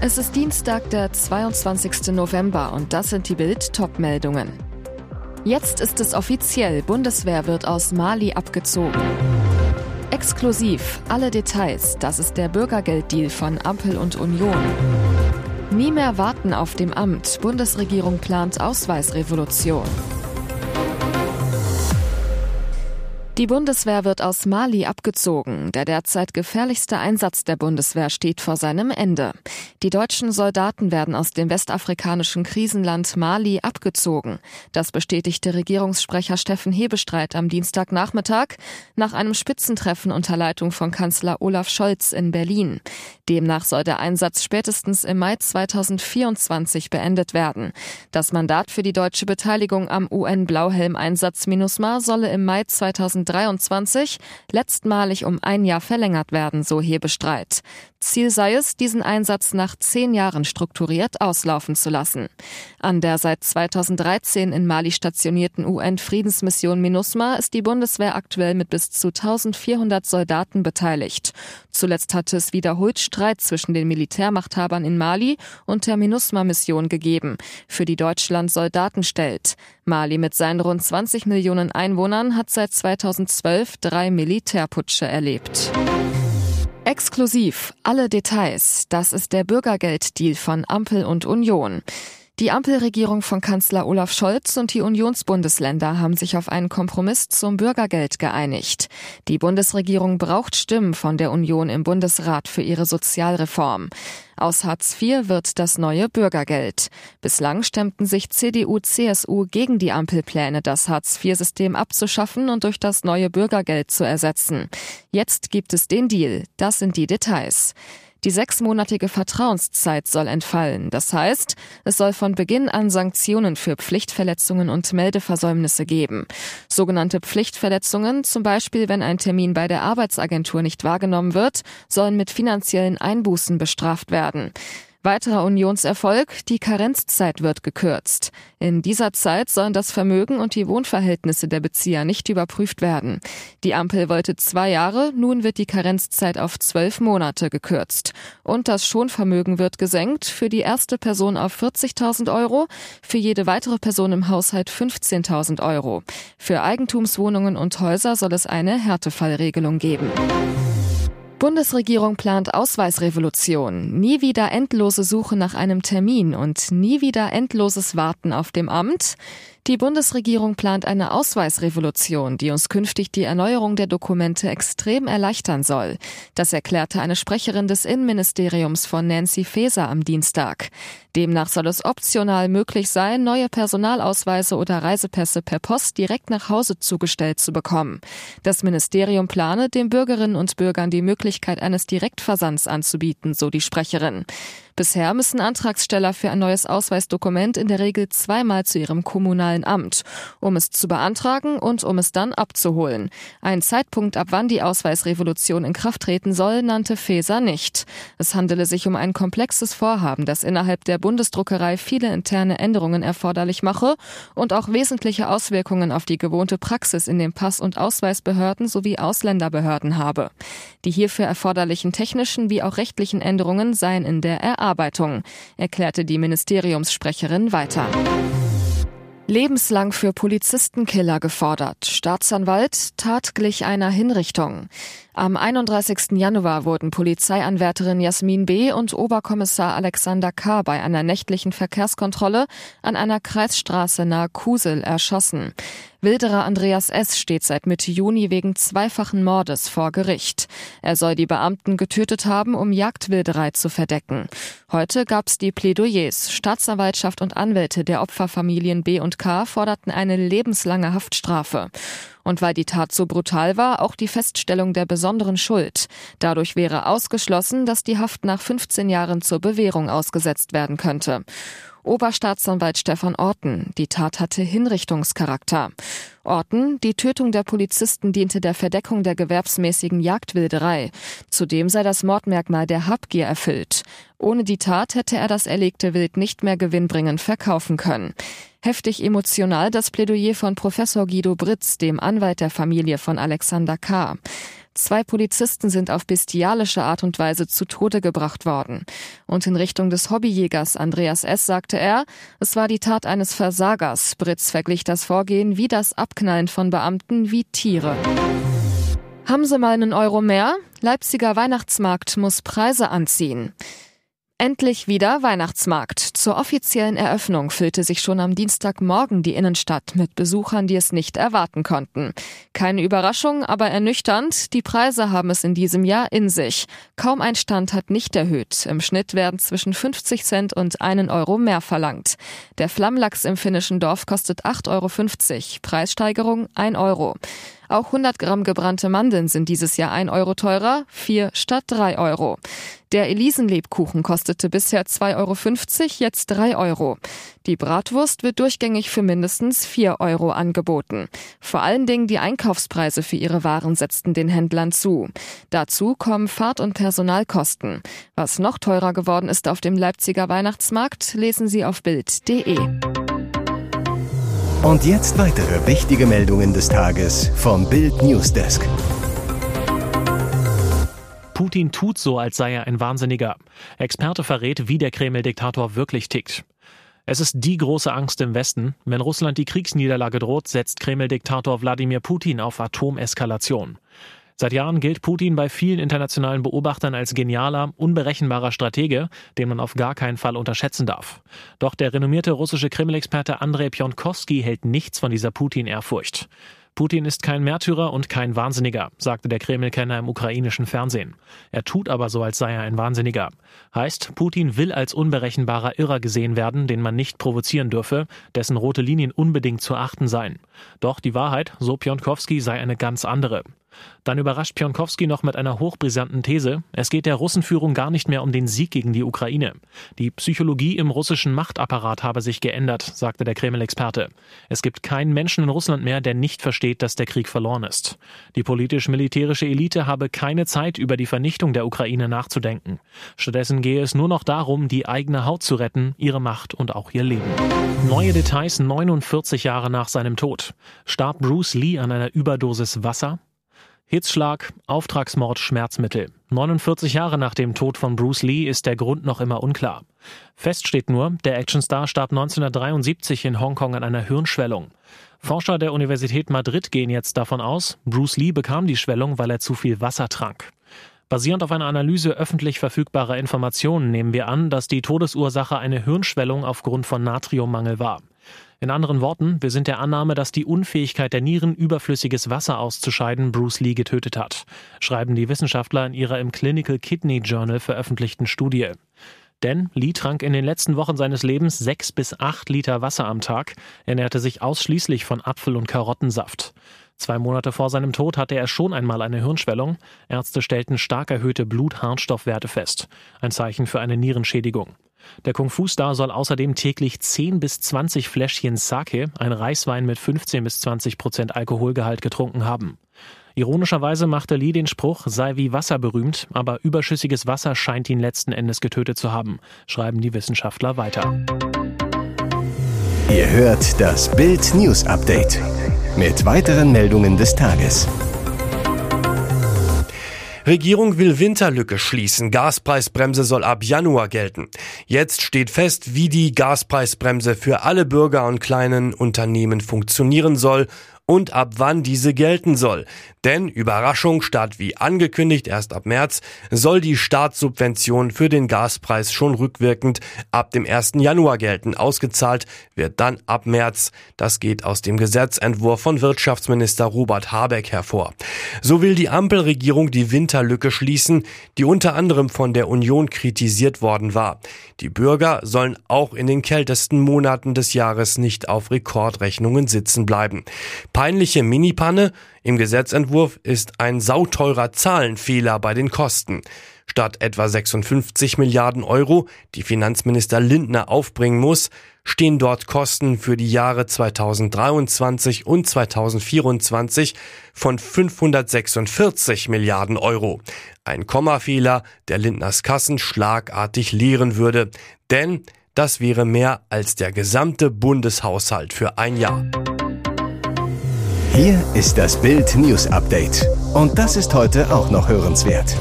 Es ist Dienstag, der 22. November und das sind die Bild Topmeldungen. Jetzt ist es offiziell, Bundeswehr wird aus Mali abgezogen. Exklusiv, alle Details, das ist der Bürgergelddeal von Ampel und Union. Nie mehr warten auf dem Amt, Bundesregierung plant Ausweisrevolution. Die Bundeswehr wird aus Mali abgezogen. Der derzeit gefährlichste Einsatz der Bundeswehr steht vor seinem Ende. Die deutschen Soldaten werden aus dem westafrikanischen Krisenland Mali abgezogen. Das bestätigte Regierungssprecher Steffen Hebestreit am Dienstagnachmittag nach einem Spitzentreffen unter Leitung von Kanzler Olaf Scholz in Berlin. Demnach soll der Einsatz spätestens im Mai 2024 beendet werden. Das Mandat für die deutsche Beteiligung am UN-Blauhelm-Einsatz MINUSMA solle im Mai 2023 2023 letztmalig um ein Jahr verlängert werden, so Hebestreit. Ziel sei es, diesen Einsatz nach zehn Jahren strukturiert auslaufen zu lassen. An der seit 2013 in Mali stationierten UN-Friedensmission MINUSMA ist die Bundeswehr aktuell mit bis zu 1400 Soldaten beteiligt. Zuletzt hatte es wiederholt Streit zwischen den Militärmachthabern in Mali und der MINUSMA-Mission gegeben, für die Deutschland Soldaten stellt. Mali mit seinen rund 20 Millionen Einwohnern hat seit 2012 drei Militärputsche erlebt. Exklusiv alle Details. Das ist der Bürgergelddeal von Ampel und Union. Die Ampelregierung von Kanzler Olaf Scholz und die Unionsbundesländer haben sich auf einen Kompromiss zum Bürgergeld geeinigt. Die Bundesregierung braucht Stimmen von der Union im Bundesrat für ihre Sozialreform. Aus Hartz IV wird das neue Bürgergeld. Bislang stemmten sich CDU, CSU gegen die Ampelpläne, das Hartz IV-System abzuschaffen und durch das neue Bürgergeld zu ersetzen. Jetzt gibt es den Deal. Das sind die Details. Die sechsmonatige Vertrauenszeit soll entfallen. Das heißt, es soll von Beginn an Sanktionen für Pflichtverletzungen und Meldeversäumnisse geben. Sogenannte Pflichtverletzungen, zum Beispiel wenn ein Termin bei der Arbeitsagentur nicht wahrgenommen wird, sollen mit finanziellen Einbußen bestraft werden. Weiterer Unionserfolg, die Karenzzeit wird gekürzt. In dieser Zeit sollen das Vermögen und die Wohnverhältnisse der Bezieher nicht überprüft werden. Die Ampel wollte zwei Jahre, nun wird die Karenzzeit auf zwölf Monate gekürzt. Und das Schonvermögen wird gesenkt, für die erste Person auf 40.000 Euro, für jede weitere Person im Haushalt 15.000 Euro. Für Eigentumswohnungen und Häuser soll es eine Härtefallregelung geben. Bundesregierung plant Ausweisrevolution, nie wieder endlose Suche nach einem Termin und nie wieder endloses Warten auf dem Amt. Die Bundesregierung plant eine Ausweisrevolution, die uns künftig die Erneuerung der Dokumente extrem erleichtern soll. Das erklärte eine Sprecherin des Innenministeriums von Nancy Faeser am Dienstag. Demnach soll es optional möglich sein, neue Personalausweise oder Reisepässe per Post direkt nach Hause zugestellt zu bekommen. Das Ministerium plane, den Bürgerinnen und Bürgern die Möglichkeit eines Direktversands anzubieten, so die Sprecherin. Bisher müssen Antragsteller für ein neues Ausweisdokument in der Regel zweimal zu ihrem kommunalen Amt, um es zu beantragen und um es dann abzuholen. Ein Zeitpunkt, ab wann die Ausweisrevolution in Kraft treten soll, nannte Feser nicht. Es handele sich um ein komplexes Vorhaben, das innerhalb der Bundesdruckerei viele interne Änderungen erforderlich mache und auch wesentliche Auswirkungen auf die gewohnte Praxis in den Pass- und Ausweisbehörden sowie Ausländerbehörden habe. Die hierfür erforderlichen technischen wie auch rechtlichen Änderungen seien in der Erarbeitung. Bearbeitung, erklärte die Ministeriumssprecherin weiter. Lebenslang für Polizistenkiller gefordert. Staatsanwalt tat glich einer Hinrichtung. Am 31. Januar wurden Polizeianwärterin Jasmin B. und Oberkommissar Alexander K. bei einer nächtlichen Verkehrskontrolle an einer Kreisstraße nahe Kusel erschossen. Wilderer Andreas S. steht seit Mitte Juni wegen zweifachen Mordes vor Gericht. Er soll die Beamten getötet haben, um Jagdwilderei zu verdecken. Heute gab's die Plädoyers. Staatsanwaltschaft und Anwälte der Opferfamilien B und K forderten eine lebenslange Haftstrafe. Und weil die Tat so brutal war, auch die Feststellung der besonderen Schuld. Dadurch wäre ausgeschlossen, dass die Haft nach 15 Jahren zur Bewährung ausgesetzt werden könnte. Oberstaatsanwalt Stefan Orten. Die Tat hatte Hinrichtungscharakter. Orten, die Tötung der Polizisten diente der Verdeckung der gewerbsmäßigen Jagdwilderei. Zudem sei das Mordmerkmal der Habgier erfüllt. Ohne die Tat hätte er das erlegte Wild nicht mehr gewinnbringend verkaufen können. Heftig emotional das Plädoyer von Professor Guido Britz, dem Anwalt der Familie von Alexander K. Zwei Polizisten sind auf bestialische Art und Weise zu Tode gebracht worden. Und in Richtung des Hobbyjägers Andreas S. sagte er, es war die Tat eines Versagers. Britz verglich das Vorgehen wie das Abknallen von Beamten wie Tiere. Haben Sie mal einen Euro mehr? Leipziger Weihnachtsmarkt muss Preise anziehen. Endlich wieder Weihnachtsmarkt. Zur offiziellen Eröffnung füllte sich schon am Dienstagmorgen die Innenstadt mit Besuchern, die es nicht erwarten konnten. Keine Überraschung, aber ernüchternd, die Preise haben es in diesem Jahr in sich. Kaum ein Stand hat nicht erhöht. Im Schnitt werden zwischen 50 Cent und einen Euro mehr verlangt. Der Flammlachs im finnischen Dorf kostet 8,50 Euro. Preissteigerung 1 Euro. Auch 100 Gramm gebrannte Mandeln sind dieses Jahr 1 Euro teurer, 4 statt 3 Euro. Der Elisenlebkuchen kostete bisher 2,50 Euro, jetzt 3 Euro. Die Bratwurst wird durchgängig für mindestens 4 Euro angeboten. Vor allen Dingen die Einkaufspreise für ihre Waren setzten den Händlern zu. Dazu kommen Fahrt- und Personalkosten. Was noch teurer geworden ist auf dem Leipziger Weihnachtsmarkt, lesen Sie auf Bild.de. Und jetzt weitere wichtige Meldungen des Tages vom Bild Newsdesk. Putin tut so, als sei er ein Wahnsinniger. Experte verrät, wie der Kreml-Diktator wirklich tickt. Es ist die große Angst im Westen. Wenn Russland die Kriegsniederlage droht, setzt Kreml-Diktator Wladimir Putin auf Atomeskalation. Seit Jahren gilt Putin bei vielen internationalen Beobachtern als genialer, unberechenbarer Stratege, den man auf gar keinen Fall unterschätzen darf. Doch der renommierte russische Kreml-Experte Andrei Pionkowski hält nichts von dieser Putin-Ehrfurcht. Putin ist kein Märtyrer und kein Wahnsinniger, sagte der Kreml-Kenner im ukrainischen Fernsehen. Er tut aber so, als sei er ein Wahnsinniger. Heißt, Putin will als unberechenbarer Irrer gesehen werden, den man nicht provozieren dürfe, dessen rote Linien unbedingt zu achten seien. Doch die Wahrheit, so Pionkowski, sei eine ganz andere. Dann überrascht Pionkowski noch mit einer hochbrisanten These. Es geht der Russenführung gar nicht mehr um den Sieg gegen die Ukraine. Die Psychologie im russischen Machtapparat habe sich geändert, sagte der Kreml-Experte. Es gibt keinen Menschen in Russland mehr, der nicht versteht, dass der Krieg verloren ist. Die politisch-militärische Elite habe keine Zeit, über die Vernichtung der Ukraine nachzudenken. Stattdessen gehe es nur noch darum, die eigene Haut zu retten, ihre Macht und auch ihr Leben. Neue Details 49 Jahre nach seinem Tod. Starb Bruce Lee an einer Überdosis Wasser? Hitzschlag, Auftragsmord, Schmerzmittel. 49 Jahre nach dem Tod von Bruce Lee ist der Grund noch immer unklar. Fest steht nur, der Actionstar starb 1973 in Hongkong an einer Hirnschwellung. Forscher der Universität Madrid gehen jetzt davon aus, Bruce Lee bekam die Schwellung, weil er zu viel Wasser trank. Basierend auf einer Analyse öffentlich verfügbarer Informationen nehmen wir an, dass die Todesursache eine Hirnschwellung aufgrund von Natriummangel war. In anderen Worten, wir sind der Annahme, dass die Unfähigkeit der Nieren, überflüssiges Wasser auszuscheiden, Bruce Lee getötet hat, schreiben die Wissenschaftler in ihrer im Clinical Kidney Journal veröffentlichten Studie. Denn Lee trank in den letzten Wochen seines Lebens sechs bis acht Liter Wasser am Tag, ernährte sich ausschließlich von Apfel- und Karottensaft. Zwei Monate vor seinem Tod hatte er schon einmal eine Hirnschwellung. Ärzte stellten stark erhöhte Blut-Harnstoffwerte fest. Ein Zeichen für eine Nierenschädigung. Der Kung-Fu-Star soll außerdem täglich 10 bis 20 Fläschchen Sake, ein Reiswein mit 15 bis 20 Prozent Alkoholgehalt, getrunken haben. Ironischerweise machte Lee den Spruch, sei wie Wasser berühmt, aber überschüssiges Wasser scheint ihn letzten Endes getötet zu haben, schreiben die Wissenschaftler weiter. Ihr hört das Bild News Update mit weiteren Meldungen des Tages. Regierung will Winterlücke schließen. Gaspreisbremse soll ab Januar gelten. Jetzt steht fest, wie die Gaspreisbremse für alle Bürger und kleinen Unternehmen funktionieren soll und ab wann diese gelten soll. Denn Überraschung, statt wie angekündigt erst ab März, soll die Staatssubvention für den Gaspreis schon rückwirkend ab dem 1. Januar gelten. Ausgezahlt wird dann ab März. Das geht aus dem Gesetzentwurf von Wirtschaftsminister Robert Habeck hervor. So will die Ampelregierung die Winterlücke schließen, die unter anderem von der Union kritisiert worden war. Die Bürger sollen auch in den kältesten Monaten des Jahres nicht auf Rekordrechnungen sitzen bleiben. Peinliche Minipanne? Im Gesetzentwurf ist ein sauteurer Zahlenfehler bei den Kosten. Statt etwa 56 Milliarden Euro, die Finanzminister Lindner aufbringen muss, stehen dort Kosten für die Jahre 2023 und 2024 von 546 Milliarden Euro. Ein Kommafehler, der Lindners Kassen schlagartig leeren würde. Denn das wäre mehr als der gesamte Bundeshaushalt für ein Jahr. Hier ist das Bild News Update. Und das ist heute auch noch hörenswert.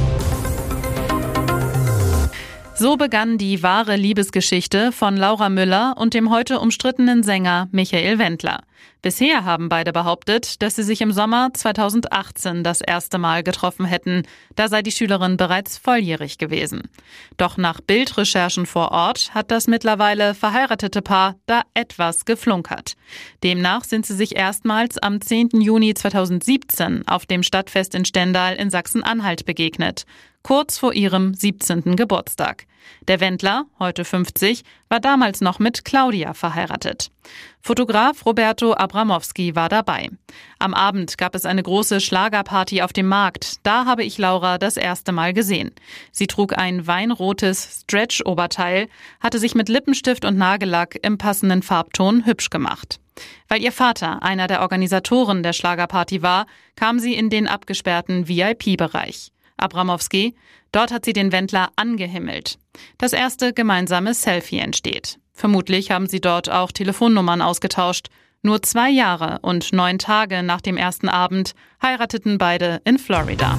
So begann die wahre Liebesgeschichte von Laura Müller und dem heute umstrittenen Sänger Michael Wendler. Bisher haben beide behauptet, dass sie sich im Sommer 2018 das erste Mal getroffen hätten. Da sei die Schülerin bereits volljährig gewesen. Doch nach Bildrecherchen vor Ort hat das mittlerweile verheiratete Paar da etwas geflunkert. Demnach sind sie sich erstmals am 10. Juni 2017 auf dem Stadtfest in Stendal in Sachsen-Anhalt begegnet kurz vor ihrem 17. Geburtstag. Der Wendler, heute 50, war damals noch mit Claudia verheiratet. Fotograf Roberto Abramowski war dabei. Am Abend gab es eine große Schlagerparty auf dem Markt. Da habe ich Laura das erste Mal gesehen. Sie trug ein weinrotes Stretch-Oberteil, hatte sich mit Lippenstift und Nagellack im passenden Farbton hübsch gemacht. Weil ihr Vater einer der Organisatoren der Schlagerparty war, kam sie in den abgesperrten VIP-Bereich. Abramowski. Dort hat sie den Wendler angehimmelt. Das erste gemeinsame Selfie entsteht. Vermutlich haben sie dort auch Telefonnummern ausgetauscht. Nur zwei Jahre und neun Tage nach dem ersten Abend heirateten beide in Florida.